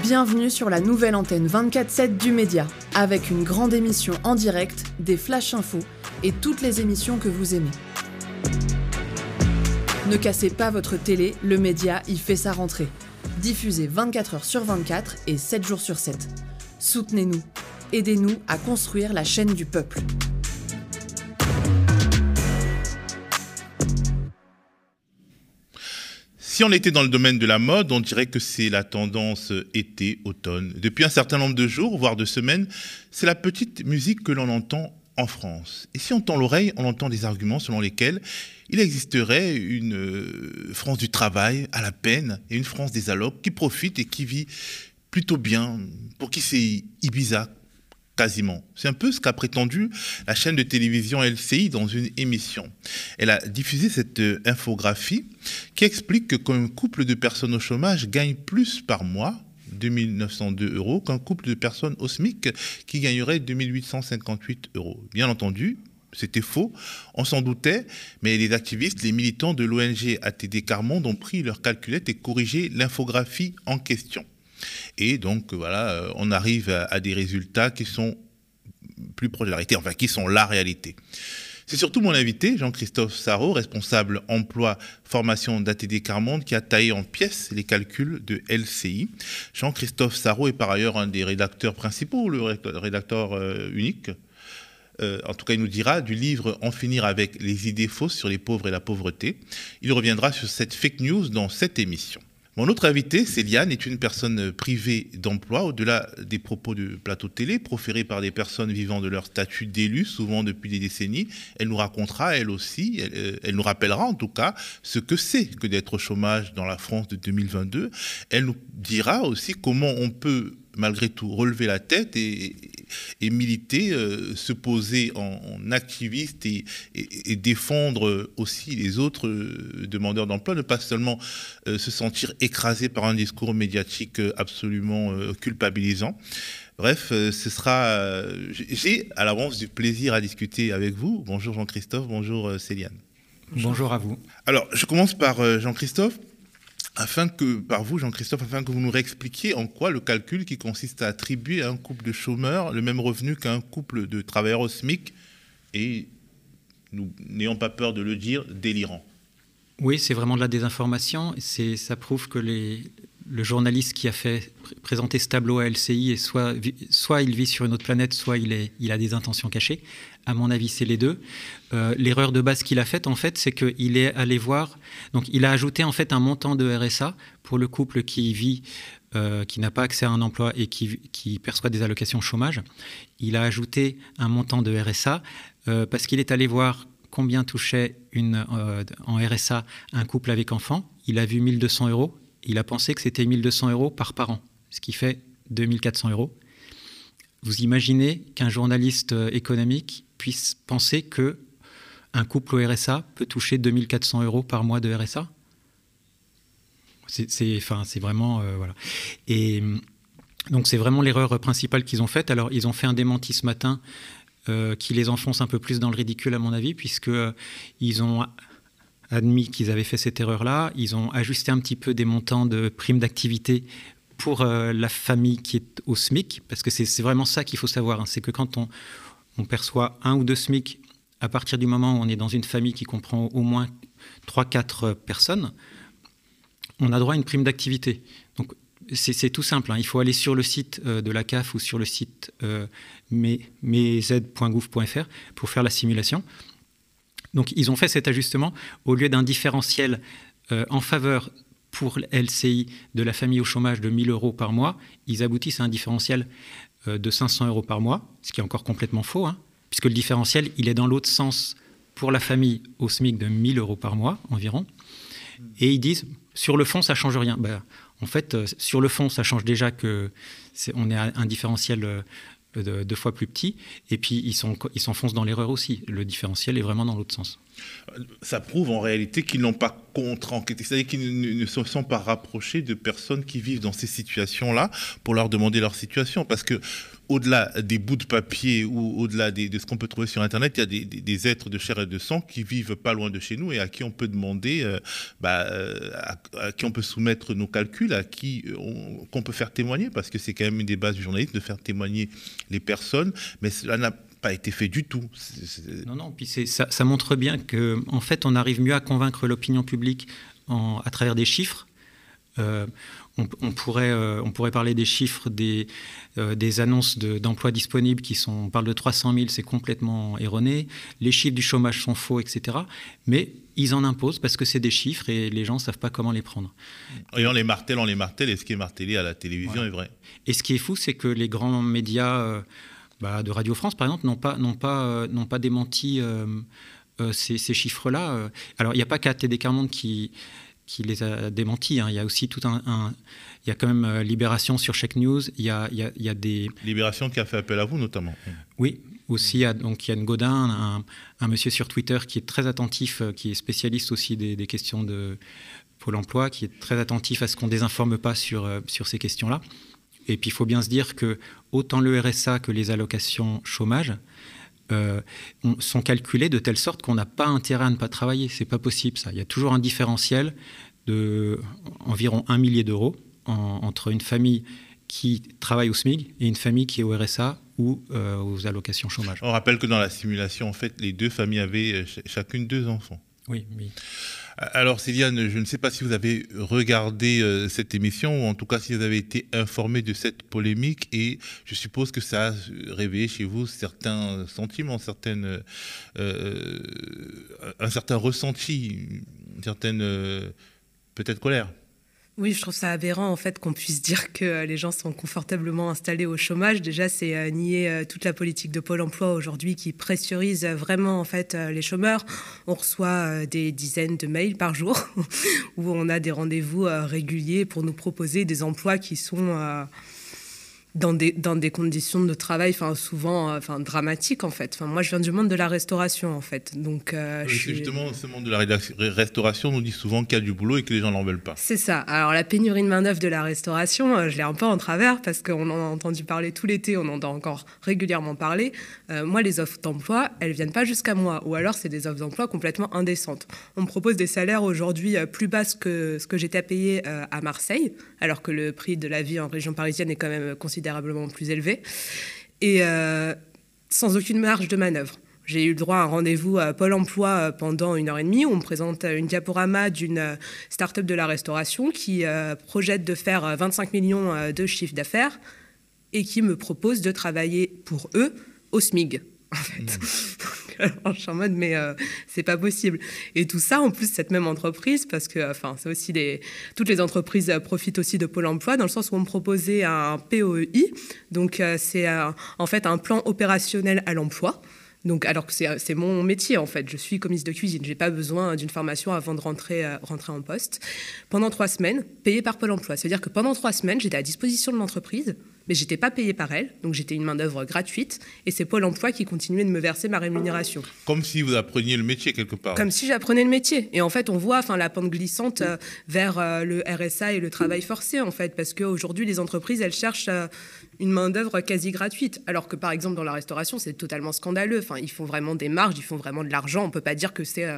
Bienvenue sur la nouvelle antenne 24-7 du Média, avec une grande émission en direct, des flash infos et toutes les émissions que vous aimez. Ne cassez pas votre télé, le Média y fait sa rentrée. Diffusé 24 heures sur 24 et 7 jours sur 7. Soutenez-nous. Aidez-nous à construire la chaîne du peuple. Si on était dans le domaine de la mode, on dirait que c'est la tendance été-automne. Depuis un certain nombre de jours, voire de semaines, c'est la petite musique que l'on entend en France. Et si on tend l'oreille, on entend des arguments selon lesquels il existerait une euh, France du travail à la peine et une France des allocs qui profite et qui vit plutôt bien, pour qui c'est Ibiza quasiment. C'est un peu ce qu'a prétendu la chaîne de télévision LCI dans une émission. Elle a diffusé cette euh, infographie qui explique que couple de personnes au chômage gagne plus par mois, 2902 euros, qu'un couple de personnes au SMIC qui gagnerait 2858 euros. Bien entendu, c'était faux, on s'en doutait, mais les activistes, les militants de l'ONG ATD Carmonde ont pris leur calculette et corrigé l'infographie en question. Et donc, voilà, euh, on arrive à, des résultats qui sont plus proches de la réalité, enfin, qui sont la réalité. C'est surtout mon invité, Jean-Christophe Sarrault, responsable emploi formation d'ATD Carmonde, qui a taillé en pièces les calculs de LCI. Jean-Christophe Sarrault est par ailleurs un des rédacteurs principaux, le rédacteur euh, unique. Euh, en tout cas, il nous dira du livre En finir avec les idées fausses sur les pauvres et la pauvreté. Il reviendra sur cette fake news dans cette émission. Mon autre invité, Céliane, est une personne privée d'emploi, au-delà des propos de plateau télé proférés par des personnes vivant de leur statut d'élu, souvent depuis des décennies. Elle nous racontera, elle aussi, elle, euh, elle nous rappellera en tout cas ce que c'est que d'être au chômage dans la France de 2022. Elle nous dira aussi comment on peut malgré tout relever la tête et, militer, euh, se poser en, activiste et, défendre aussi les autres euh, demandeurs d'emploi, ne pas seulement euh, se sentir écrasé par un discours médiatique absolument culpabilisant. Bref, ce sera. J'ai à l'avance du plaisir à discuter avec vous. Bonjour Jean-Christophe, bonjour Céliane. Bonjour à vous. Alors, je commence par Jean-Christophe afin que, par vous, Jean-Christophe, afin que vous nous réexpliquiez en quoi le calcul qui consiste à attribuer à un couple de chômeurs le même revenu qu'un couple de travailleurs au SMIC est, nous n'ayons pas peur de le dire, délirant. Oui, c'est vraiment de la désinformation. C'est, ça prouve que les, le journaliste qui a fait présenter ce tableau à LCI, est soit, soit il vit sur une autre planète, soit il, a des intentions cachées. À mon avis, c'est les deux. Euh, l'erreur de base qu'il a faite, en fait, c'est qu'il est allé voir. Donc, il a ajouté en fait un montant de RSA pour le couple qui vit, euh, qui n'a pas accès à un emploi et qui, perçoit des allocations chômage. Il a ajouté un montant de RSA euh, parce qu'il est allé voir combien touchait en RSA un couple avec enfant. Il a vu 1200 euros. Il a pensé que c'était 1200 euros par parent, ce qui fait 2400 euros. Vous imaginez qu'un journaliste économique puisse penser que un couple au RSA peut toucher 2400 euros par mois de RSA c'est vraiment euh, voilà. Et donc c'est vraiment l'erreur principale qu'ils ont faite. Alors ils ont fait un démenti ce matin euh, qui les enfonce un peu plus dans le ridicule à mon avis puisque euh, ils ont admis qu'ils avaient fait cette erreur là ils ont ajusté un petit peu des montants de primes d'activité pour la famille qui est au SMIC, parce que c'est vraiment ça qu'il faut savoir, hein. c'est que quand on, perçoit un ou deux SMIC à partir du moment où on est dans une famille qui comprend au moins 3-4 personnes, on a droit à une prime d'activité. Donc c'est tout simple, hein. il faut aller sur le site euh, de la CAF ou sur le site euh, pour faire la simulation. Donc ils ont fait cet ajustement au lieu d'un différentiel euh, en faveur pour LCI de la famille au chômage de 1000 euros par mois, ils aboutissent à un différentiel euh, de 500 euros par mois, ce qui est encore complètement faux, hein, puisque le différentiel, il est dans l'autre sens pour la famille au SMIC de 1000 euros par mois environ. Et ils disent, sur le fond, ça change rien. Ben, en fait, euh, sur le fond, ça change déjà que est, on est à un différentiel deux fois plus petit. Et puis, ils s'enfoncent dans l'erreur aussi. Le différentiel est vraiment dans l'autre sens. Ça prouve en réalité qu'ils n'ont pas contre-enquêter, c'est-à-dire qu'ils ne, se sont pas rapprochés de personnes qui vivent dans ces situations-là pour leur demander leur situation. Parce que au-delà des bouts de papier ou au-delà de ce qu'on peut trouver sur Internet, il y a des, êtres de chair et de sang qui vivent pas loin de chez nous et à qui on peut demander, euh, bah, euh, à, qui on peut soumettre nos calculs, à qui qu'on peut faire témoigner, parce que c'est quand même une des bases du journalisme de faire témoigner les personnes, mais cela n'a pas été fait du tout. Non, non, puis ça, montre bien qu'en en fait, on arrive mieux à convaincre l'opinion publique à travers des chiffres. Euh, on, pourrait, euh, on pourrait parler des chiffres des, euh, des annonces d'emplois disponibles qui sont, on parle de 300 000, c'est complètement erroné. Les chiffres du chômage sont faux, etc. Mais ils en imposent parce que c'est des chiffres et les gens ne savent pas comment les prendre. Et on les martèle, on les martèle, et ce qui est martelé à la télévision est vrai. Et ce qui est fou, c'est que les grands médias bah, de Radio France, par exemple, n'ont pas, pas, euh, pas démenti euh, euh, ces, chiffres-là. Alors, il n'y a pas qu'à TD Carmonde qui, qui les a démentis. Hein. Il y a aussi tout un, il y a quand même Libération sur Check News. Il y a, il y a, des Libération qui a fait appel à vous notamment. Oui, aussi il y a donc Yann Godin, un, monsieur sur Twitter qui est très attentif, qui est spécialiste aussi des, des, questions de Pôle Emploi, qui est très attentif à ce qu'on désinforme pas sur sur ces questions-là. Et puis il faut bien se dire que autant le RSA que les allocations chômage euh, sont calculées de telle sorte qu'on n'a pas intérêt à ne pas travailler. C'est pas possible ça. Il y a toujours un différentiel de environ un millier d'euros entre une famille qui travaille au SMIC et une famille qui est au RSA ou euh, aux allocations chômage. On rappelle que dans la simulation, en fait, les deux familles avaient euh, chacune deux enfants. Oui, oui. Alors Céliane, je ne sais pas si vous avez regardé euh, cette émission, ou en tout cas si vous avez été informé de cette polémique, et je suppose que ça a réveillé chez vous certains sentiments, certaines, euh, un certain ressenti, peut-être colère. Oui, je trouve ça aberrant en fait qu'on puisse dire que euh, les gens sont confortablement installés au chômage. Déjà, c'est euh, nier euh, toute la politique de Pôle Emploi aujourd'hui qui pressurise vraiment en fait les chômeurs. On reçoit des dizaines de mails par jour où on a des rendez-vous réguliers pour nous proposer des emplois qui sont dans des, dans des conditions de travail enfin, souvent euh, enfin, dramatiques, en fait. Enfin, moi, je viens du monde de la restauration, en fait. Donc, euh, Justement, ce monde de la restauration nous dit souvent qu'il y a du boulot et que les gens n'en veulent pas. C'est ça. Alors, la pénurie de main-d'œuvre de la restauration, euh, je l'ai un peu en travers parce qu'on en a entendu parler tout l'été, on en a encore régulièrement parlé. moi, les offres d'emploi, elles viennent pas jusqu'à moi. Ou alors, c'est des offres d'emploi complètement indécentes. On me propose des salaires aujourd'hui plus bas que ce que j'étais à payer à Marseille, alors que le prix de la vie en région parisienne est quand même considérable considérablement plus élevé, et euh, sans aucune marge de manœuvre. J'ai eu le droit à un rendez-vous à Pôle emploi euh, pendant une heure et demie où on me présente une diaporama d'une euh, start-up de la restauration qui projette de faire 25 millions de chiffre d'affaires et qui me propose de travailler pour eux au SMIG. Mmh. Je suis en mode, mais euh, c'est pas possible. Et tout ça, en plus, cette même entreprise, parce que, enfin, c'est aussi des. Toutes les entreprises euh, profitent aussi de Pôle emploi, dans le sens où on me proposait un POEI. Donc, euh, c'est en fait un plan opérationnel à l'emploi. Donc, alors que c'est mon métier en fait, je suis commise de cuisine, j'ai pas besoin d'une formation avant de rentrer, rentrer en poste. Pendant trois semaines, payé par Pôle Emploi, c'est-à-dire que pendant trois semaines, j'étais à disposition de l'entreprise mais j'étais pas payée par elle, donc j'étais une main-d'œuvre gratuite, et c'est Pôle emploi qui continuait de me verser ma rémunération. Comme si vous appreniez le métier quelque part. Comme si j'apprenais le métier. Et en fait, on voit enfin, la pente glissante euh, vers euh, le RSA et le travail forcé, en fait, parce qu'aujourd'hui, les entreprises, elles cherchent euh, une main-d'œuvre quasi gratuite, alors que par exemple, dans la restauration, c'est totalement scandaleux. Enfin, ils font vraiment des marges, ils font vraiment de l'argent. On peut pas dire que c'est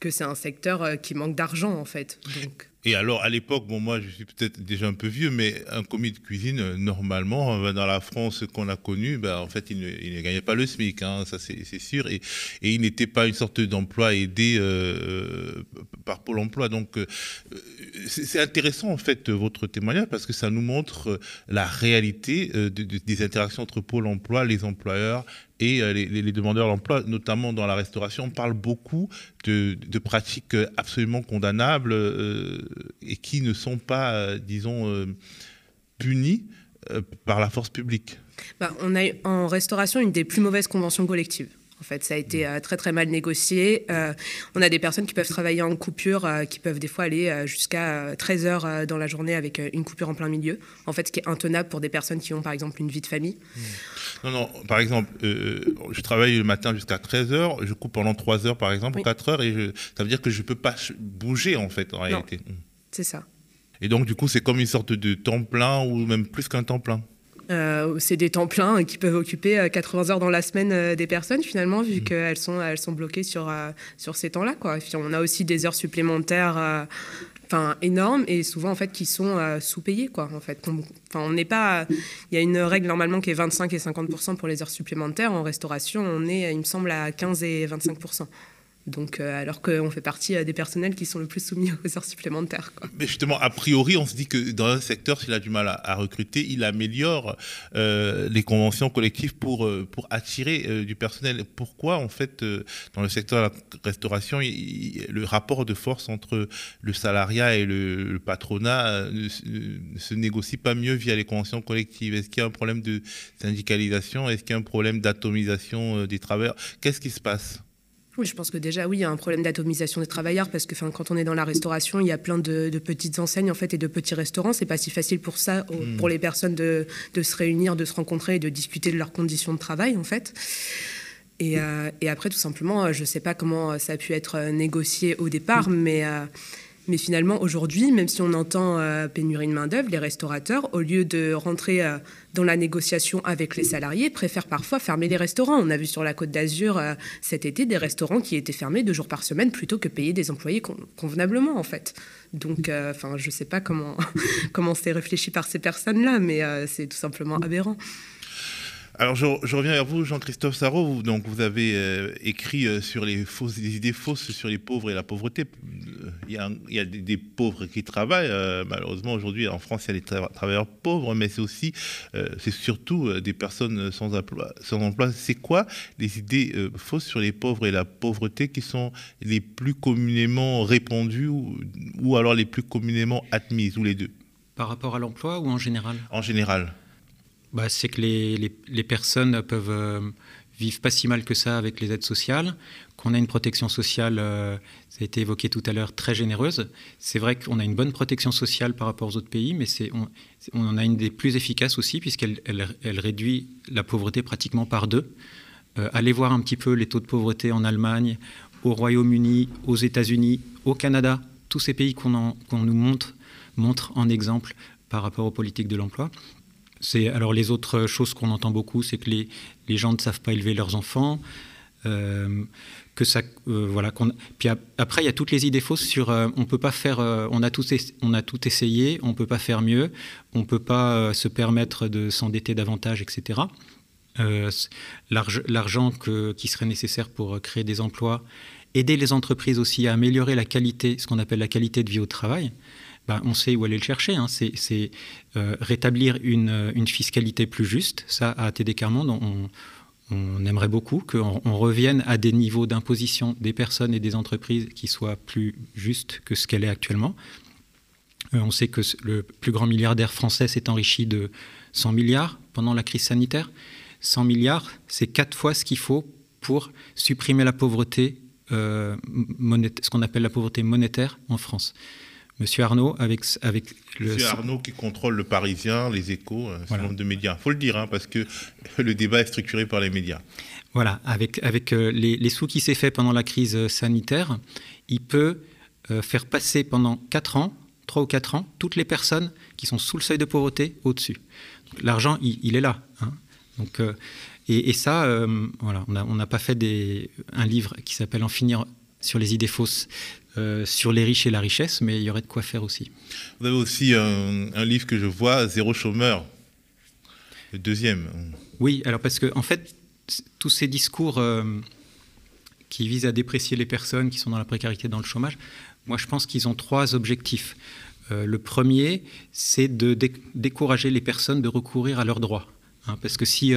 que c'est un secteur qui manque d'argent, en fait. Donc. Et alors, à l'époque, bon, moi, je suis peut-être déjà un peu vieux, mais un commis de cuisine, euh, normalement, euh, dans la France qu'on a connue, ben, en fait, il ne, gagnait pas le SMIC, hein, ça c'est sûr, et, et il n'était pas une sorte d'emploi aidé euh, par Pôle emploi. Donc, c'est intéressant, en fait, votre témoignage, parce que ça nous montre la réalité des interactions entre Pôle emploi, les employeurs et euh, les, demandeurs d'emploi, notamment dans la restauration, on parle beaucoup de, pratiques absolument condamnables euh, et qui ne sont pas, euh, disons, punies par la force publique. Bah, on a en restauration une des plus mauvaises conventions collectives En fait, ça a été euh, très très mal négocié. Euh, on a des personnes qui peuvent travailler en coupure, euh, qui peuvent des fois aller jusqu'à 13 heures dans la journée avec une coupure en plein milieu. En fait, ce qui est intenable pour des personnes qui ont par exemple une vie de famille. Mmh. Non, non, par exemple, je travaille le matin jusqu'à 13 heures, je coupe pendant 3 heures par exemple, ou 4 heures, et ça veut dire que je ne peux pas bouger en fait en réalité. Mmh. C'est ça. Et donc du coup, c'est comme une sorte de temps plein ou même plus qu'un temps plein. Euh, c'est des temps pleins qui peuvent occuper 80 euh, heures dans la semaine euh, des personnes finalement, vu mmh. qu'elles sont, elles sont bloquées sur, sur ces temps-là. Quoi. on a aussi des heures supplémentaires enfin énormes et souvent en fait qui sont sous-payées quoi en fait enfin on n'est pas il y a une règle normalement qui est 25 et 50 pour les heures supplémentaires en restauration on est il me semble à 15 et 25 donc, euh, alors qu'on fait partie euh, des personnels qui sont le plus soumis aux heures supplémentaires. Mais justement, a priori, on se dit que dans un secteur, s'il a du mal à, recruter, il améliore euh, les conventions collectives pour, pour attirer du personnel. Pourquoi, en fait, dans le secteur de la restauration, le rapport de force entre le salariat et le, patronat ne, ne, se négocie pas mieux via les conventions collectives? Est-ce qu'il y a un problème de syndicalisation? Est-ce qu'il y a un problème d'atomisation des travailleurs? Qu'est-ce qui se passe? Oui, je pense que déjà, oui, il y a un problème d'atomisation des travailleurs parce que quand on est dans la restauration, il y a plein de, petites enseignes en fait et de petits restaurants. C'est pas si facile pour ça, hmm. pour les personnes de, se réunir, de se rencontrer et de discuter de leurs conditions de travail en fait. Et, euh, après, tout simplement, je ne sais pas comment ça a pu être négocié au départ, mais euh, mais finalement, aujourd'hui, même si on entend euh, pénurie de main-d'œuvre, les restaurateurs, au lieu de rentrer euh, dans la négociation avec les salariés, préfèrent parfois fermer les restaurants. On a vu sur la côte d'Azur euh, cet été des restaurants qui étaient fermés deux jours par semaine plutôt que payer des employés convenablement, en fait. Donc, je ne sais pas comment, comment c'est réfléchi par ces personnes-là, mais c'est tout simplement aberrant. Alors je, reviens vers vous, Jean-Christophe Sarro. Vous, donc vous avez euh, écrit euh, sur les fausses, des idées fausses sur les pauvres et la pauvreté. Il y a, des, pauvres qui travaillent. Euh, malheureusement aujourd'hui en France il y a des travailleurs pauvres, mais c'est aussi, c'est surtout des personnes sans emploi. Sans emploi. C'est quoi les idées fausses sur les pauvres et la pauvreté qui sont les plus communément répandues ou, ou alors les plus communément admises ou les deux? Par rapport à l'emploi ou en général? En général bah, C'est que les, personnes peuvent euh, vivre pas si mal que ça avec les aides sociales, qu'on a une protection sociale, euh, ça a été évoqué tout à l'heure, très généreuse. C'est vrai qu'on a une bonne protection sociale par rapport aux autres pays, mais on, en a une des plus efficaces aussi, puisqu'elle elle, réduit la pauvreté pratiquement par deux. Euh, allez voir un petit peu les taux de pauvreté en Allemagne, au Royaume-Uni, aux États-Unis, au Canada, tous ces pays qu'on nous montre, montre en exemple par rapport aux politiques de l'emploi alors les autres choses qu'on entend beaucoup, c'est que les, les, gens ne savent pas élever leurs enfants. Euh, que ça, euh, voilà, puis après il y a toutes les idées fausses sur euh, on peut pas faire, on a tout, on a tout essayé, on peut pas faire mieux, on peut pas se permettre de s'endetter davantage, etc. L'argent qui serait nécessaire pour créer des emplois, aider les entreprises aussi à améliorer la qualité, ce qu'on appelle la qualité de vie au travail. Ben, on sait où aller le chercher. Hein. C'est euh, rétablir une, fiscalité plus juste. Ça, à TD Carmonde, on, on aimerait beaucoup qu'on revienne à des niveaux d'imposition des personnes et des entreprises qui soient plus justes que ce qu'elle est actuellement. Euh, on sait que le plus grand milliardaire français s'est enrichi de 100 milliards pendant la crise sanitaire. 100 milliards, c'est quatre fois ce qu'il faut pour supprimer la pauvreté, euh, ce qu'on appelle la pauvreté monétaire en France. Monsieur Arnaud, avec, avec le... Monsieur Arnaud qui contrôle le Parisien, les échos, un certain nombre de médias. Il faut le dire, hein, parce que le débat est structuré par les médias. Voilà, avec, avec euh, les, sous qui s'est fait pendant la crise euh, sanitaire, il peut euh, faire passer pendant 4 ans, 3 ou 4 ans, toutes les personnes qui sont sous le seuil de pauvreté au-dessus. L'argent, il, est là. Hein. Donc, et, ça, voilà, on n'a pas fait des, un livre qui s'appelle En finir sur les idées fausses euh, sur les riches et la richesse, mais il y aurait de quoi faire aussi. Vous avez aussi un, livre que je vois, Zéro chômeur, le deuxième. Oui, alors parce que en fait, tous ces discours euh, qui visent à déprécier les personnes qui sont dans la précarité, dans le chômage, moi je pense qu'ils ont trois objectifs. Euh, le premier, c'est de décourager les personnes de recourir à leurs droits. Hein, parce que si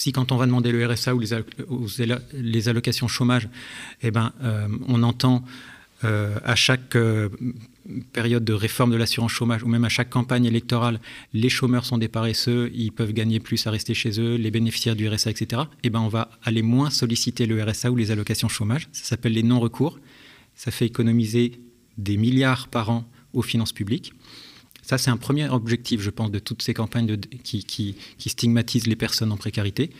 si quand on va demander le RSA ou les, allocations chômage, eh ben, euh, on entend à chaque période de réforme de l'assurance chômage ou même à chaque campagne électorale, les chômeurs sont des paresseux, ils peuvent gagner plus à rester chez eux, les bénéficiaires du RSA, etc., eh ben on va aller moins solliciter le RSA ou les allocations chômage. Ça s'appelle les non-recours. Ça fait économiser des milliards par an aux finances publiques. Ça, c'est un premier objectif, je pense, de toutes ces campagnes qui, stigmatisent les personnes en précarité.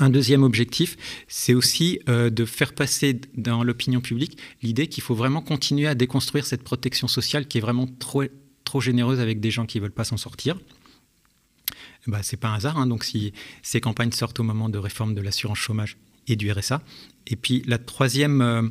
Un deuxième objectif, c'est aussi euh, de faire passer dans l'opinion publique l'idée qu'il faut vraiment continuer à déconstruire cette protection sociale qui est vraiment trop, généreuse avec des gens qui ne veulent pas s'en sortir. Bah, ce n'est pas un hasard, hein. donc si ces campagnes sortent au moment de réforme de l'assurance chômage et du RSA. Et puis la troisième, euh,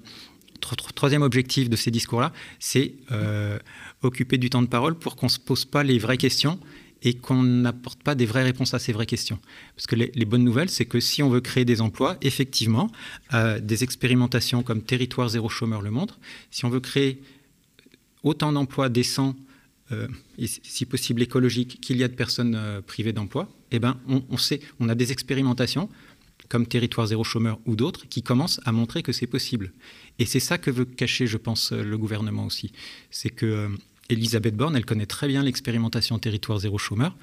troisième objectif de ces discours-là, c'est euh, occuper du temps de parole pour qu'on ne se pose pas les vraies questions et qu'on n'apporte pas des vraies réponses à ces vraies questions. Parce que les, bonnes nouvelles, c'est que si on veut créer des emplois, effectivement, euh, des expérimentations comme Territoire zéro chômeur le montrent, si on veut créer autant d'emplois décents, euh, et si possible écologiques, qu'il y a de personnes euh, privées d'emploi, eh ben, on, sait, on a des expérimentations comme Territoire zéro chômeur ou d'autres, qui commencent à montrer que c'est possible. Et c'est ça que veut cacher, je pense, le gouvernement aussi. C'est que Elisabeth Borne, elle connaît très bien l'expérimentation territoire zéro chômeur.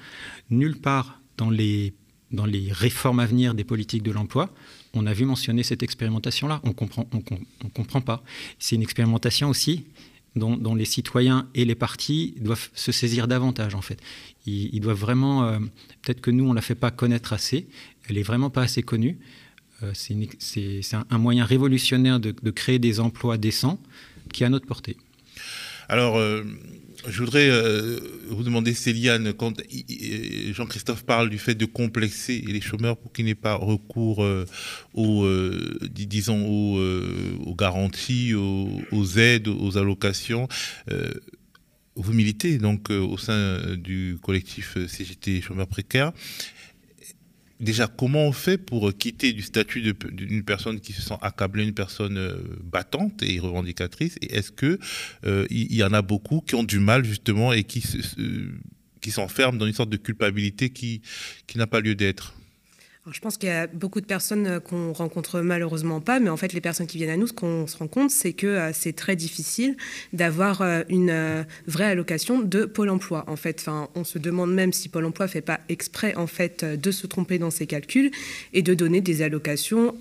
Nulle part dans les, dans les réformes à venir des politiques de l'emploi, on a vu mentionner cette expérimentation-là. On comprend, on, comprend pas. C'est une expérimentation aussi dont, les citoyens et les partis doivent se saisir davantage, en fait. Ils, doivent vraiment... Euh, peut-être que nous, on ne la fait pas connaître assez. Elle est vraiment pas assez connue. Euh, c'est un, moyen révolutionnaire de, de créer des emplois décents qui est à notre portée. Alors, euh, je voudrais euh, vous demander, Céliane, quand Jean-Christophe parle du fait de complexer les chômeurs pour qu'ils n'aient pas recours euh, aux, disons, aux, garanties, aux, aides, aux allocations, vous militez donc au sein du collectif CGT chômeurs précaires déjà, comment on fait pour quitter du statut d'une personne qui se sent accablée, une personne euh, battante et revendicatrice? Et est-ce qu'il euh, y, en a beaucoup qui ont du mal justement et qui s'enferment dans une sorte de culpabilité qui n'a pas lieu d'être? Je pense qu'il y a beaucoup de personnes euh, qu'on rencontre malheureusement pas, mais en fait, les personnes qui viennent à nous, ce qu'on se rend compte, c'est que euh, c'est très difficile d'avoir euh, une vraie allocation de Pôle emploi. En fait, on se demande même si Pôle emploi fait pas exprès en fait de se tromper dans ses calculs et de donner des allocations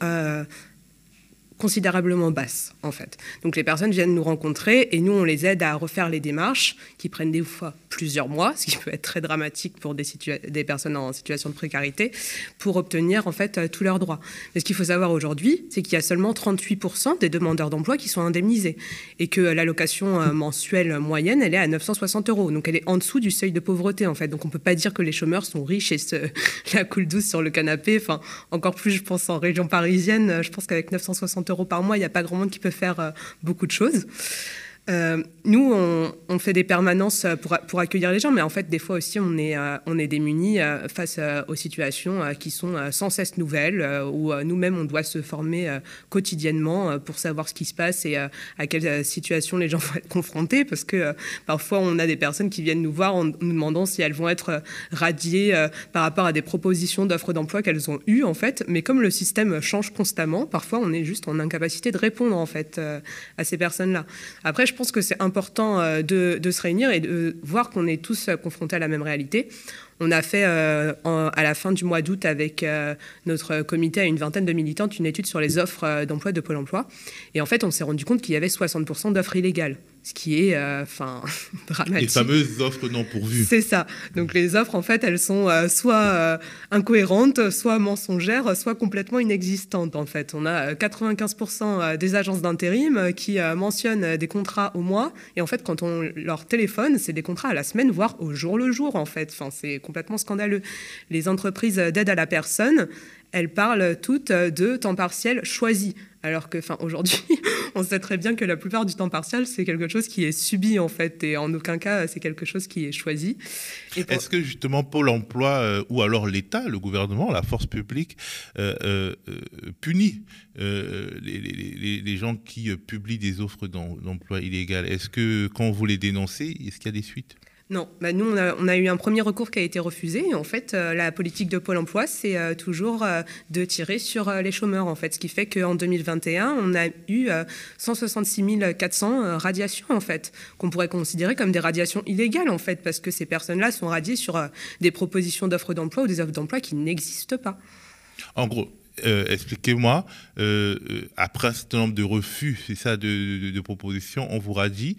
considérablement basse, en fait. Donc les personnes viennent nous rencontrer et nous, on les aide à refaire les démarches qui prennent des fois plusieurs mois, ce qui peut être très dramatique pour des, des personnes en situation de précarité, pour obtenir en fait euh, tous leurs droits. Mais ce qu'il faut savoir aujourd'hui, c'est qu'il y a seulement 38% des demandeurs d'emploi qui sont indemnisés et que l'allocation euh, mensuelle moyenne, elle est à 960 euros. Donc elle est en dessous du seuil de pauvreté, en fait. Donc on ne peut pas dire que les chômeurs sont riches et se la coule douce sur le canapé. Enfin, encore plus, je pense, en région parisienne, je pense qu'avec 960 euros par mois, il n'y a pas grand monde qui peut faire euh, beaucoup de choses. Euh, nous, on, fait des permanences pour, pour, accueillir les gens, mais en fait, des fois aussi, on est, euh, démunis euh, face aux situations qui sont sans cesse nouvelles, où nous-mêmes, on doit se former quotidiennement pour savoir ce qui se passe et à quelle situation les gens vont être confrontés, parce que parfois, on a des personnes qui viennent nous voir en nous demandant si elles vont être radiées par rapport à des propositions d'offres d'emploi qu'elles ont eues, en fait. Mais comme le système change constamment, parfois, on est juste en incapacité de répondre, en fait, à ces personnes-là. Après, je je pense que c'est important euh, de, se réunir et de voir qu'on est tous euh, confrontés à la même réalité. On a fait euh, à la fin du mois d'août avec notre comité à une vingtaine de militantes une étude sur les offres d'emploi de Pôle Emploi. Et en fait, on s'est rendu compte qu'il y avait 60% d'offres illégales ce qui est euh, enfin dramatique. Les fameuses offres non pourvues. C'est ça. Donc les offres, en fait, elles sont euh, soit euh, incohérentes, soit mensongères, soit complètement inexistantes. En fait, on a 95% des agences d'intérim qui mentionnent des contrats au mois, et en fait, quand on leur téléphone, c'est des contrats à la semaine, voire au jour le jour. En fait, enfin, c'est complètement scandaleux. Les entreprises d'aide à la personne, elles parlent toutes de temps partiel choisi. Alors que, enfin, aujourd'hui, on sait très bien que la plupart du temps partiel, c'est quelque chose qui est subi en fait, et en aucun cas, c'est quelque chose qui est choisi. Est-ce que justement Pôle Emploi euh, ou alors l'État, le gouvernement, la force publique euh, euh, punit les, gens qui publient des offres d'emploi illégales? Est-ce que quand vous les dénoncez, est-ce qu'il y a des suites? Non, bah nous, on a, eu un premier recours qui a été refusé. En fait, euh, la politique de Pôle emploi, c'est euh, toujours euh, de tirer sur les chômeurs. En fait, ce qui fait qu'en 2021, on a eu 166 400 radiations, en fait, qu'on pourrait considérer comme des radiations illégales, en fait, parce que ces personnes-là sont radiées sur des propositions d'offres d'emploi ou des offres d'emploi qui n'existent pas. En gros, expliquez-moi, après un certain nombre de refus, c'est ça, de, de, propositions, on vous radie,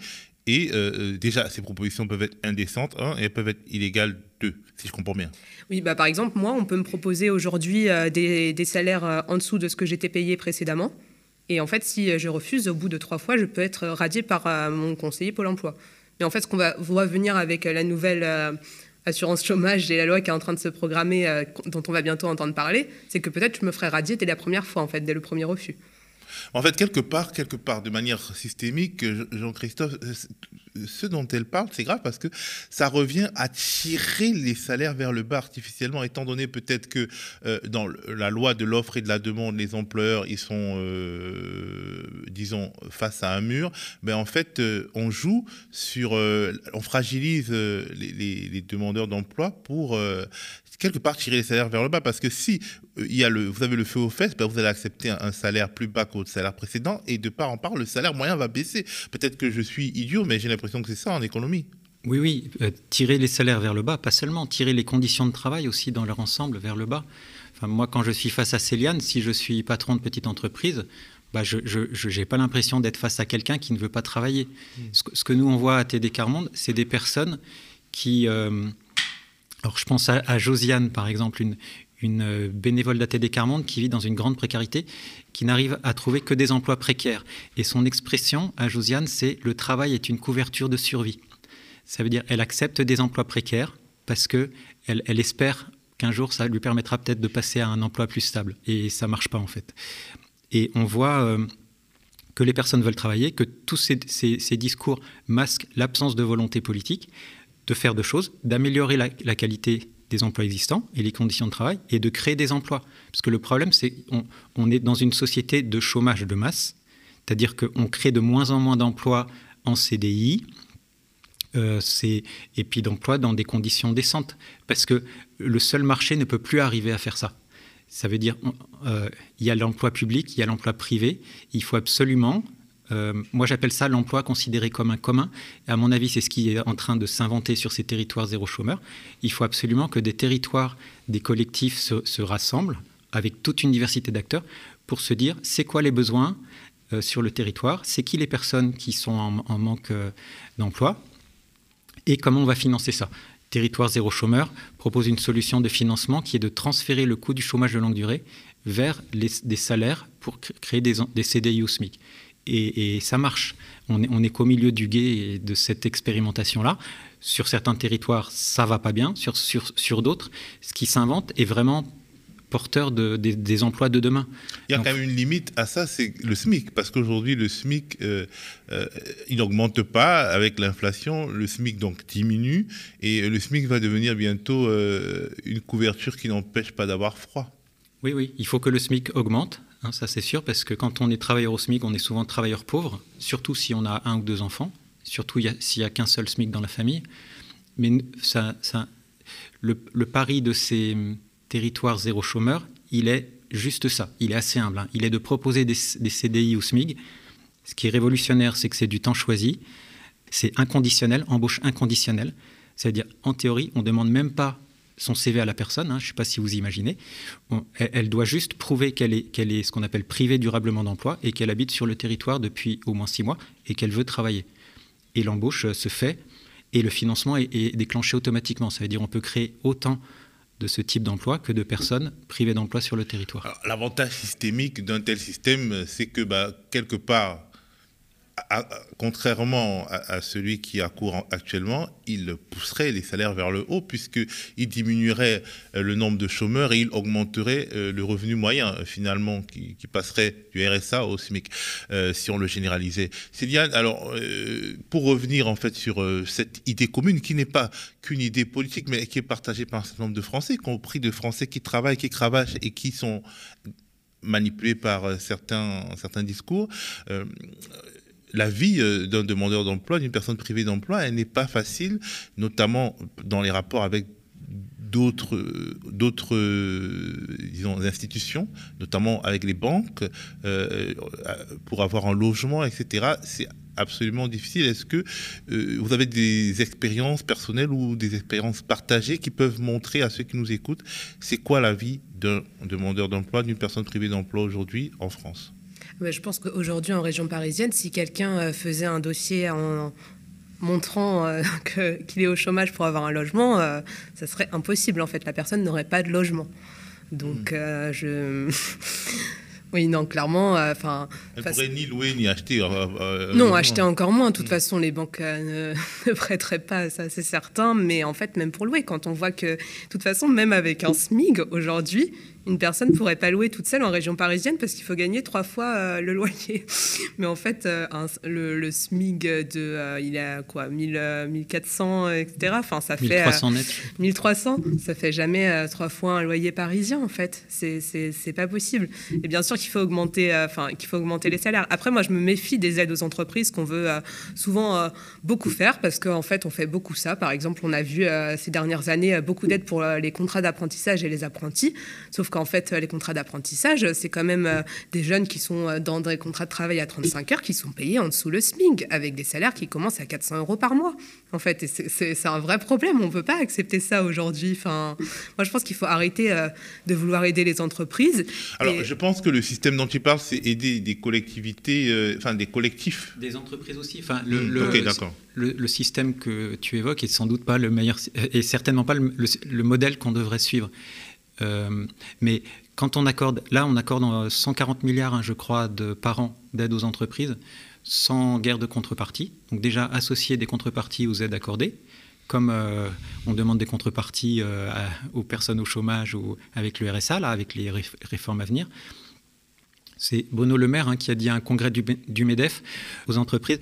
et euh, euh, déjà, ces propositions peuvent être indécentes, et elles peuvent être illégales, deux, si je comprends bien. Oui, bah, par exemple, moi, on peut me proposer aujourd'hui euh, des, des, salaires en dessous de ce que j'étais payé précédemment. Et en fait, si je refuse, au bout de trois fois, je peux être radié par mon conseiller Pôle emploi. Mais en fait, ce qu'on va voir venir avec la nouvelle assurance chômage et la loi qui est en train de se programmer, dont on va bientôt entendre parler, c'est que peut-être je me ferai radier dès la première fois, en fait, dès le premier refus. En fait, quelque part, quelque part, de manière systémique, Jean-Christophe, ce dont elle parle, c'est grave parce que ça revient à tirer les salaires vers le bas artificiellement, étant donné peut-être que euh, dans la loi de l'offre et de la demande, les employeurs, ils sont, euh, disons, face à un mur. Mais en fait, euh, on joue sur, on fragilise les demandeurs d'emploi pour quelque part tirer les salaires vers le bas parce que si euh, il y a le, vous avez le feu aux fesses, ben vous allez accepter un, salaire plus bas qu'au salaire précédent et de part en part, le salaire moyen va baisser. Peut-être que je suis idiot, mais j'ai l'impression que c'est ça en économie. Oui, oui, euh, tirer les salaires vers le bas, pas seulement, tirer les conditions de travail aussi dans leur ensemble vers le bas. Enfin, moi, quand je suis face à Céliane, si je suis patron de petite entreprise, bah, je n'ai pas l'impression d'être face à quelqu'un qui ne veut pas travailler. Mmh. Ce, que, nous, on voit à TD Carmonde, c'est des personnes qui... Euh, alors, je pense à, Josiane, par exemple, une, euh, bénévole d'ATD Carmonde qui vit dans une grande précarité, qui n'arrive à trouver que des emplois précaires. Et son expression à Josiane, c'est le travail est une couverture de survie. Ça veut dire elle accepte des emplois précaires parce que elle, espère qu'un jour ça lui permettra peut-être de passer à un emploi plus stable. Et ça marche pas en fait. Et on voit euh, que les personnes veulent travailler, que tous ces discours masquent l'absence de volonté politique de faire deux choses, d'améliorer la, qualité des emplois existants et les conditions de travail, et de créer des emplois. Parce que le problème, c'est qu'on on est dans une société de chômage de masse, c'est-à-dire qu'on crée de moins en moins d'emplois en CDI, euh, et puis d'emplois dans des conditions décentes, parce que le seul marché ne peut plus arriver à faire ça. Ça veut dire, euh, il y a l'emploi public, il y a l'emploi privé, il faut absolument euh, moi, j'appelle ça l'emploi considéré comme un commun. Et à mon avis, c'est ce qui est en train de s'inventer sur ces territoires zéro chômeur. Il faut absolument que des territoires, des collectifs se, rassemblent avec toute une diversité d'acteurs pour se dire c'est quoi les besoins euh, sur le territoire, c'est qui les personnes qui sont en, manque euh, d'emploi? Et comment on va financer ça? Territoire zéro chômeur propose une solution de financement qui est de transférer le coût du chômage de longue durée vers des salaires pour créer des, des CDI ou SMIC et, ça marche. On est, on est qu'au milieu du guet de cette expérimentation-là. Sur certains territoires, ça va pas bien. Sur, sur, sur d'autres, ce qui s'invente est vraiment porteur de, des, emplois de demain. Il y a quand même une limite à ça, c'est le SMIC, parce qu'aujourd'hui le SMIC, euh, euh, il n'augmente pas avec l'inflation, le SMIC donc diminue, et le SMIC va devenir bientôt euh, une couverture qui n'empêche pas d'avoir froid. Oui, oui, il faut que le SMIC augmente, Hein, ça c'est sûr, parce que quand on est travailleur au SMIC, on est souvent travailleur pauvre, surtout si on a un ou deux enfants, surtout s'il n'y a, qu'un seul SMIC dans la famille. Mais le, pari de ces territoires zéro chômeur, il est juste ça, il est assez humble. Hein. Il est de proposer des, des CDI au SMIC. Ce qui est révolutionnaire, c'est que c'est du temps choisi, c'est inconditionnel, embauche inconditionnelle. C'est-à-dire, en théorie, on ne demande même pas son CV à la personne, hein, je ne sais pas si vous imaginez, elle, doit juste prouver qu'elle est, qu'elle est ce qu'on appelle privée durablement d'emploi et qu'elle habite sur le territoire depuis au moins six mois et qu'elle veut travailler. Et l'embauche euh, se fait et le financement est, déclenché automatiquement. Ça veut dire qu'on peut créer autant de ce type d'emploi que de personnes privées d'emploi sur le territoire. L'avantage systémique d'un tel système, c'est que bah, quelque part, contrairement à, celui qui a cours actuellement, il pousserait les salaires vers le haut puisqu'il diminuerait euh, le nombre de chômeurs et il augmenterait euh, le revenu moyen euh, finalement qui, passerait du RSA au SMIC si on le généralisait. Céliane, alors pour revenir en fait sur cette idée commune qui n'est pas qu'une idée politique mais qui est partagée par un certain nombre de Français, y compris de Français qui travaillent, qui cravachent et qui sont manipulés par certains, certains discours la vie d'un demandeur d'emploi, d'une personne privée d'emploi, elle n'est pas facile, notamment dans les rapports avec d'autres, d'autres disons, institutions, notamment avec les banques, pour avoir un logement, etc. C'est absolument difficile. Est-ce que euh, vous avez des expériences personnelles ou des expériences partagées qui peuvent montrer à ceux qui nous écoutent c'est quoi la vie d'un demandeur d'emploi, d'une personne privée d'emploi aujourd'hui en France? Je pense qu'aujourd'hui en région parisienne, si quelqu'un euh, faisait un dossier en montrant euh, qu'il est au chômage pour avoir un logement, ça serait impossible en fait. La personne n'aurait pas de logement. Donc hmm. je... Oui, non, clairement. Euh, enfin, Elle ne pourrait ni louer ni acheter. Euh, euh, non, acheter encore moins. De toute mm. façon, les banques ne, ne, prêteraient pas, ça c'est certain. Mais en fait, même pour louer, quand on voit que, de toute façon, même avec un SMIG aujourd'hui, une personne ne pourrait pas louer toute seule en région parisienne parce qu'il faut gagner trois fois euh, le loyer. Mais en fait, euh, le, SMIG de, euh, il a quoi, 1000, 1400, etc. Enfin, ça fait 1300 net. 1300, ça fait jamais trois fois un loyer parisien en fait. C'est pas possible. Et bien sûr qu'il faut augmenter, enfin qu'il faut augmenter les salaires. Après, moi, je me méfie des aides aux entreprises qu'on veut souvent beaucoup faire parce qu'en fait, on fait beaucoup ça. Par exemple, on a vu ces dernières années beaucoup d'aides pour les contrats d'apprentissage et les apprentis. Sauf qu'en fait, les contrats d'apprentissage, c'est quand même euh, des jeunes qui sont euh, dans des contrats de travail à 35 heures qui sont payés en dessous le SMIC, avec des salaires qui commencent à 400 euros par mois. En fait, c'est un vrai problème. On ne peut pas accepter ça aujourd'hui. Enfin, moi, je pense qu'il faut arrêter euh, de vouloir aider les entreprises. Alors, je pense que le système dont tu parles, c'est aider des collectivités, enfin des collectifs. Des entreprises aussi. Enfin, le, hmm, le, système que tu évoques est sans doute pas le meilleur, et certainement pas le modèle qu'on devrait suivre. Euh, mais quand on accorde, là, on accorde 140 milliards, hein, je crois, de, par an d'aide aux entreprises, sans guerre de contrepartie. Donc déjà, associer des contreparties aux aides accordées, comme euh, on demande des contreparties euh, aux personnes au chômage ou avec le RSA, là, avec les réformes à venir. C'est Bruno Le Maire hein, qui a dit à un congrès du, MEDEF aux entreprises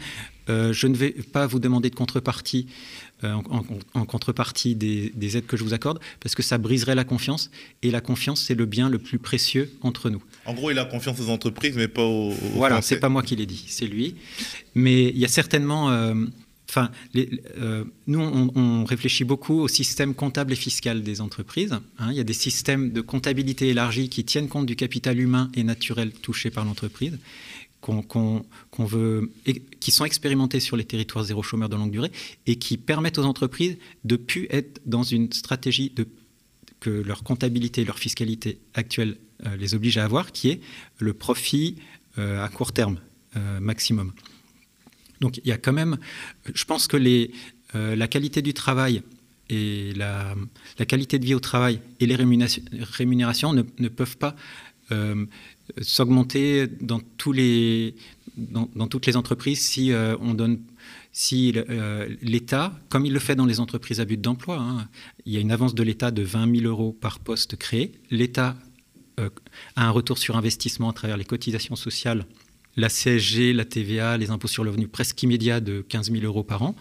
Je ne vais pas vous demander de contrepartie euh, en, contrepartie des, aides que je vous accorde, parce que ça briserait la confiance. Et la confiance, c'est le bien le plus précieux entre nous. En gros, il a confiance aux entreprises, mais pas aux. voilà, c'est pas moi qui l'ai dit, c'est lui. Mais il y a certainement. Euh, enfin, euh, nous, on, réfléchit beaucoup au système comptable et fiscal des entreprises. Hein. Il y a des systèmes de comptabilité élargie qui tiennent compte du capital humain et naturel touché par l'entreprise qu'on veut, qui sont expérimentés sur les territoires zéro chômeur de longue durée et qui permettent aux entreprises de plus être dans une stratégie que leur comptabilité, leur fiscalité actuelle euh, les oblige à avoir, qui est le profit euh, à court terme maximum. Donc il y a quand même, je pense que les, la qualité du travail et la, qualité de vie au travail et les rémunérations, ne, peuvent pas s'augmenter dans, toutes les entreprises si euh, on donne si euh, l'État, comme il le fait dans les entreprises à but d'emploi, hein, il y a une avance de l'État de 20 000 euros par poste créé, l'État euh, a un retour sur investissement à travers les cotisations sociales, la CSG, la TVA, les impôts sur le revenu presque immédiat de 15 000 euros par an.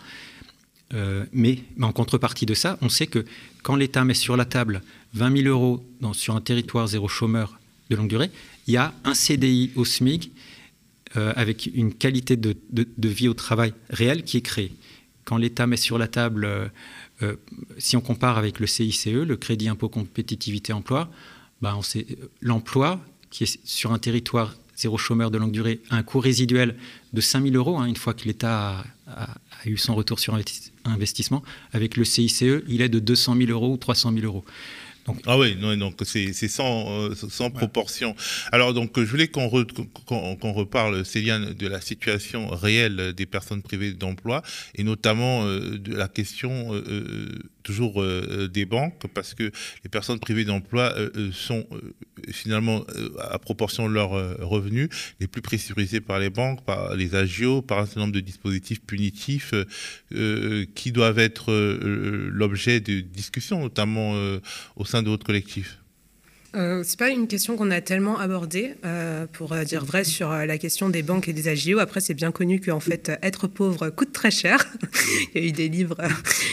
mais, en contrepartie de ça, on sait que quand l'État met sur la table 20 000 euros sur un territoire zéro chômeur de longue durée, il y a un CDI au SMIC euh, avec une qualité de, vie au travail réelle qui est créée. Quand l'État met sur la table, euh, euh, si on compare avec le CICE, le Crédit Impôt Compétitivité Emploi, sait, l'emploi qui est sur un territoire zéro chômeur de longue durée un coût résiduel de 5 000 euros, hein, une fois que l'État a, a, eu son retour sur investissement. Avec le CICE, il est de 200 000 euros ou 300 000 euros ah oui, non, donc c'est sans, euh, sans proportion. Alors donc je voulais qu'on reparle, Céliane, de la situation réelle des personnes privées d'emploi et notamment euh, de la question euh, toujours des banques parce que les personnes privées d'emploi sont finalement à proportion de leurs revenus les plus pressurisées par les banques, par les agios, par un certain nombre de dispositifs punitifs qui doivent être l'objet de discussions, notamment au sein de votre collectif euh, c'est pas une question qu'on a tellement abordée, euh, pour euh, dire vrai, sur euh, la question des banques et des AGO. Après, c'est bien connu qu'en fait, être pauvre coûte très cher. Il y a eu des livres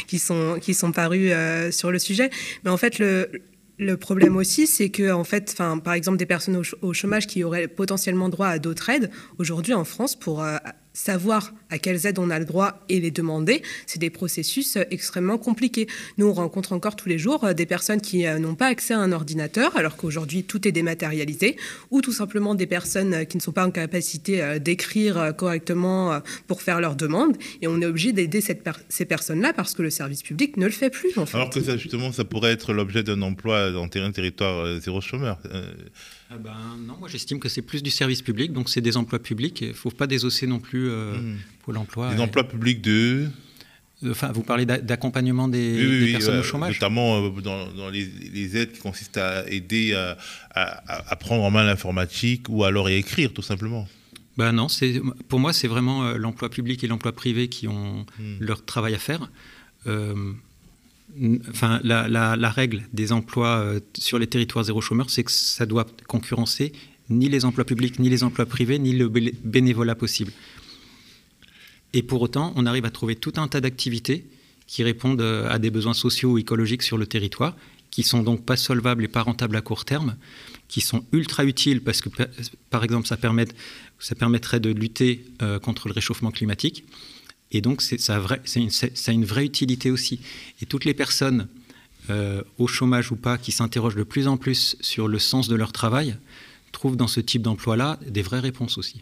qui sont, qui sont parus sur le sujet. Mais en fait, le, le problème aussi, c'est que, en fait, par exemple, des personnes au, chômage qui auraient potentiellement droit à d'autres aides, aujourd'hui en France, pour savoir à quelles aides on a le droit et les demander, c'est des processus euh, extrêmement compliqués. Nous, on rencontre encore tous les jours euh, des personnes qui euh, n'ont pas accès à un ordinateur, alors qu'aujourd'hui tout est dématérialisé, ou tout simplement des personnes qui ne sont pas en capacité d'écrire correctement pour faire leurs demandes, et on est obligé d'aider ces personnes-là parce que le service public ne le fait plus. Alors que ça, justement, ça pourrait être l'objet d'un emploi dans terrain territoire zéro chômeur. Ah ben, non, moi j'estime que c'est plus du service public, donc c'est des emplois publics. Il ne faut pas désosser non plus euh, hmm. pour l'emploi. Des emplois publics de Enfin, vous parlez d'accompagnement des, personnes au chômage Notamment euh, dans, les, aides qui consistent à aider à, prendre en main l'informatique ou alors à écrire, tout simplement. Ben non, pour moi, c'est vraiment euh, l'emploi public et l'emploi privé qui ont hmm. leur travail à faire enfin, la, règle des emplois euh, sur les territoires zéro chômeur, c'est que ça doit concurrencer ni les emplois publics, ni les emplois privés, ni le bénévolat possible. Et pour autant, on arrive à trouver tout un tas d'activités qui répondent euh, à des besoins sociaux ou écologiques sur le territoire, qui sont donc pas solvables et pas rentables à court terme, qui sont ultra utiles parce que, par exemple, ça, permet, ça permettrait de lutter euh, contre le réchauffement climatique et donc, ça, a une vraie utilité aussi. Et toutes les personnes, euh, au chômage ou pas, qui s'interrogent de plus en plus sur le sens de leur travail, trouvent dans ce type d'emploi-là des vraies réponses aussi.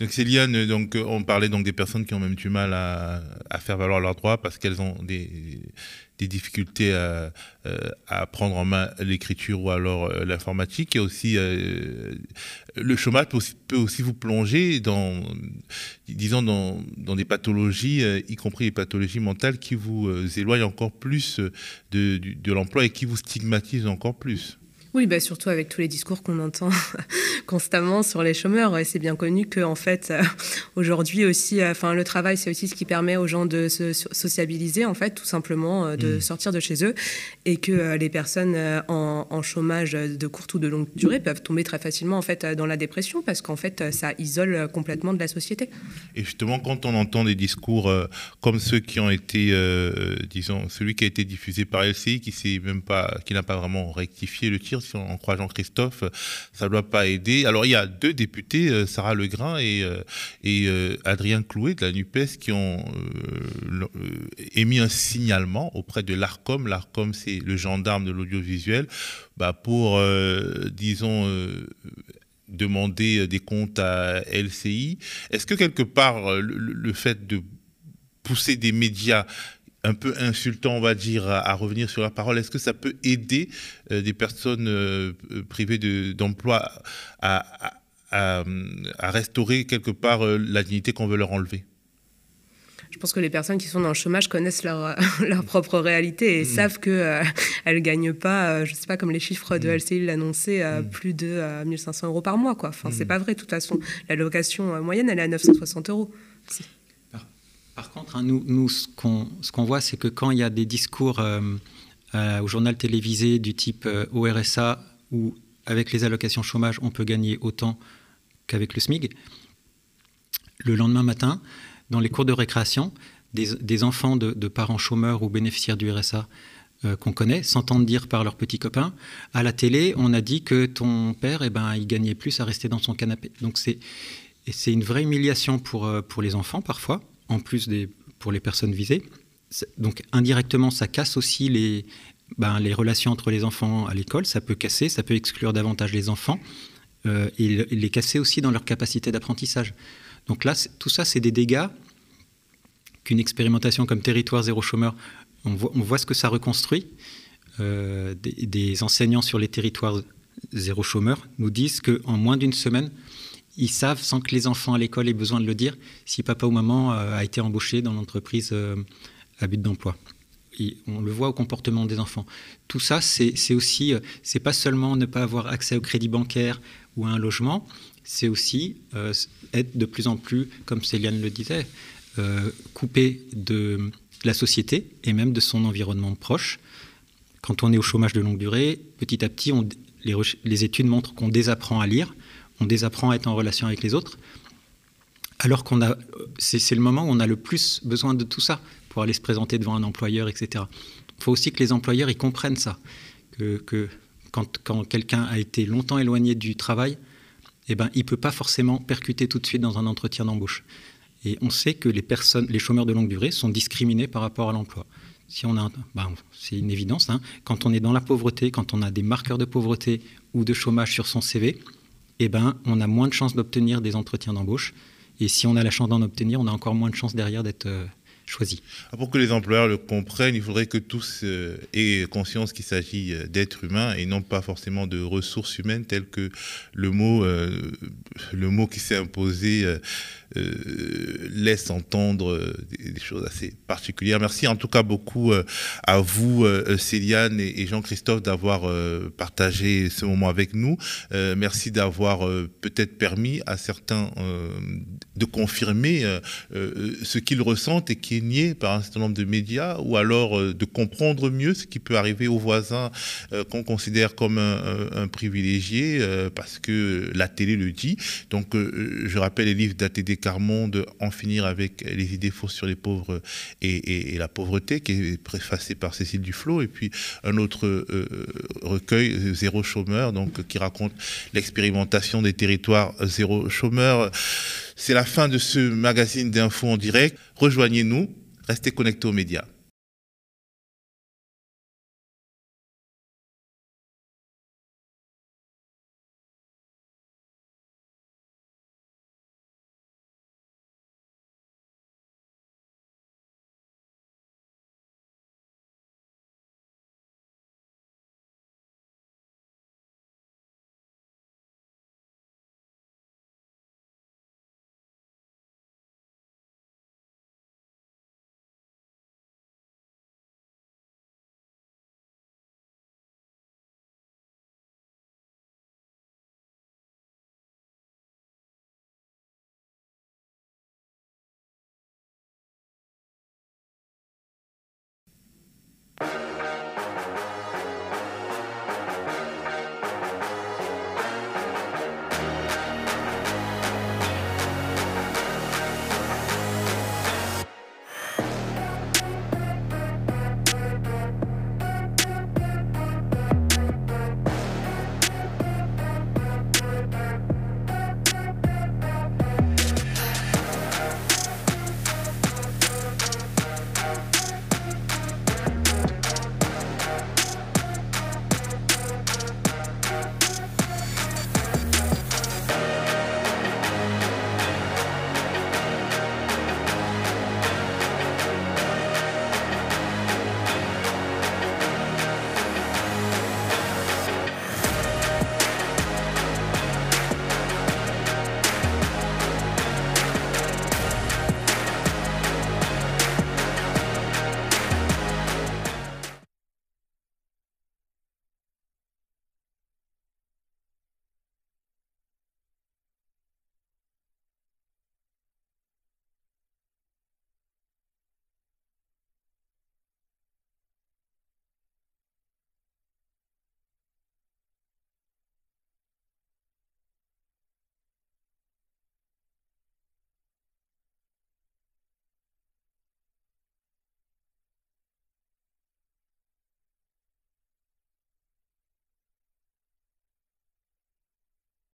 Donc Céliane, donc, on parlait donc des personnes qui ont même du mal à, à faire valoir leurs droits parce qu'elles ont des, des difficultés à, euh, à, prendre en main l'écriture ou alors euh, l'informatique. Et aussi, euh, le chômage peut aussi, vous plonger dans, disons, dans, dans des pathologies, y compris les pathologies mentales, qui vous éloignent encore plus de, de l'emploi et qui vous stigmatisent encore plus. Oui, bah surtout avec tous les discours qu'on entend constamment sur les chômeurs. Et c'est bien connu que, en fait, euh, aujourd'hui aussi, euh, enfin, le travail, c'est aussi ce qui permet aux gens de se sociabiliser, en fait, tout simplement, euh, de mm. sortir de chez eux. Et que les personnes en, chômage de courte ou de longue durée peuvent tomber très facilement, en fait, dans la dépression parce qu'en fait, ça isole complètement de la société. Et justement, quand on entend des discours comme ceux qui ont été, disons, celui qui a été diffusé par LCI, qui même pas, qui n'a pas vraiment rectifié le tir, si on croit Jean-Christophe, ça ne doit pas aider. Alors il y a deux députés, euh, Sarah Legrain et, euh, et euh, Adrien Clouet de la NUPES, qui ont émis un signalement auprès de l'ARCOM. L'ARCOM, c'est le gendarme de l'audiovisuel, bah, pour, disons, demander des comptes à LCI. Est-ce que quelque part, le fait de pousser des médias un peu insultant, on va dire, à, revenir sur la parole. Est-ce que ça peut aider euh, des personnes euh, privées d'emploi à, restaurer quelque part euh, la dignité qu'on veut leur enlever? Je pense que les personnes qui sont dans le chômage connaissent leur, leur propre réalité et mm. savent qu'elles ne gagnent pas, je ne sais pas, comme les chiffres de mm. LCI l'annonçaient, mm. plus de 1500 euros par mois. Quoi. Enfin, n'est pas vrai de toute façon. La location moyenne, elle est à 960 euros. Par contre, hein, nous, ce qu'on voit, c'est que quand il y a des discours euh, euh, au journal télévisé du type euh, au RSA, où avec les allocations chômage, on peut gagner autant qu'avec le SMIG, le lendemain matin, dans les cours de récréation, des, enfants de, parents chômeurs ou bénéficiaires du RSA qu'on connaît s'entendent dire par leurs petits copains à la télé, on a dit que ton père, eh ben, il gagnait plus à rester dans son canapé. Donc c'est une vraie humiliation pour les enfants parfois en plus des, pour les personnes visées. Donc indirectement, ça casse aussi les, ben, les relations entre les enfants à l'école. Ça peut casser, ça peut exclure davantage les enfants euh, et, les casser aussi dans leur capacité d'apprentissage. Donc là, tout ça, c'est des dégâts qu'une expérimentation comme Territoire zéro chômeur, on voit, ce que ça reconstruit. Euh, des, des, enseignants sur les territoires zéro chômeur nous disent qu'en moins d'une semaine, ils savent, sans que les enfants à l'école aient besoin de le dire, si papa ou maman euh, a été embauché dans l'entreprise euh, à but d'emploi. on le voit au comportement des enfants. Tout ça, c'est aussi, euh, c'est pas seulement ne pas avoir accès au crédit bancaire ou à un logement, c'est aussi être de plus en plus, comme Céliane le disait, coupé de la société et même de son environnement proche. Quand on est au chômage de longue durée, petit à petit, les études montrent qu'on désapprend à lire, on désapprend à être en relation avec les autres, alors qu'on a, c'est le moment où on a le plus besoin de tout ça pour aller se présenter devant un employeur, etc. Il faut aussi que les employeurs y comprennent ça, que, quand, quand quelqu'un a été longtemps éloigné du travail, eh ben, il ne peut pas forcément percuter tout de suite dans un entretien d'embauche. Et on sait que les personnes, les chômeurs de longue durée sont discriminés par rapport à l'emploi. Si on a, ben, c'est une évidence. Hein. quand on est dans la pauvreté, quand on a des marqueurs de pauvreté ou de chômage sur son CV, eh ben, on a moins de chances d'obtenir des entretiens d'embauche. Et si on a la chance d'en obtenir, on a encore moins de chances derrière d'être euh, choisi. Ah, pour que les employeurs le comprennent, il faudrait que tous euh, aient conscience qu'il s'agit euh, d'êtres humains et non pas forcément de ressources humaines telles que le mot, le mot qui s'est imposé euh, laisse entendre euh, des, choses assez particulières. Merci en tout cas beaucoup euh, à vous, Céliane et, Jean-Christophe, d'avoir partagé ce moment avec nous. merci d'avoir peut-être permis à certains de confirmer ce qu'ils ressentent et qui nié par un certain nombre de médias, ou alors de comprendre mieux ce qui peut arriver aux voisins qu'on considère comme un, privilégié, parce que la télé le dit. Donc, je rappelle les livres d'ATD Carmonde, En finir avec les idées fausses sur les pauvres et, la pauvreté, qui est préfacé par Cécile Duflot, et puis un autre euh, recueil, Zéro chômeur, donc, qui raconte l'expérimentation des territoires zéro chômeur. C'est la fin de ce magazine d'infos en direct. Rejoignez-nous, restez connectés aux médias.